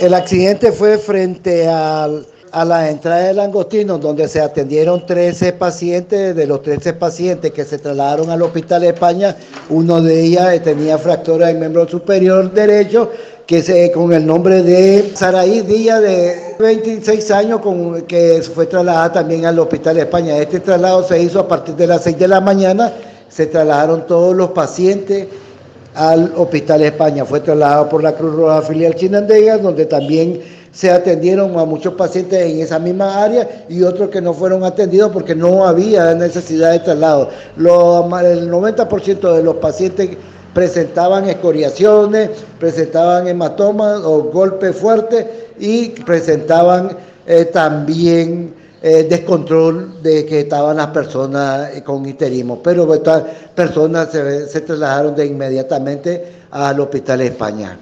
El accidente fue frente al a la entrada del Langostino, donde se atendieron 13 pacientes. De los 13 pacientes que se trasladaron al Hospital de España, uno de ellas tenía fractura del miembro superior derecho, que con el nombre de Saraí Díaz, de 26 años, con, que fue trasladada también al Hospital de España. Este traslado se hizo a partir de las 6 de la mañana. Se trasladaron todos los pacientes al Hospital España. Fue trasladado por la Cruz Roja Filial Chinandega, donde también se atendieron a muchos pacientes en esa misma área y otros que no fueron atendidos porque no había necesidad de traslado. el 90% de los pacientes presentaban escoriaciones, presentaban hematomas o golpes fuertes y presentaban eh, también eh, descontrol de que estaban las personas eh, con histerismo. Pero estas personas se, se trasladaron de inmediatamente al Hospital de España.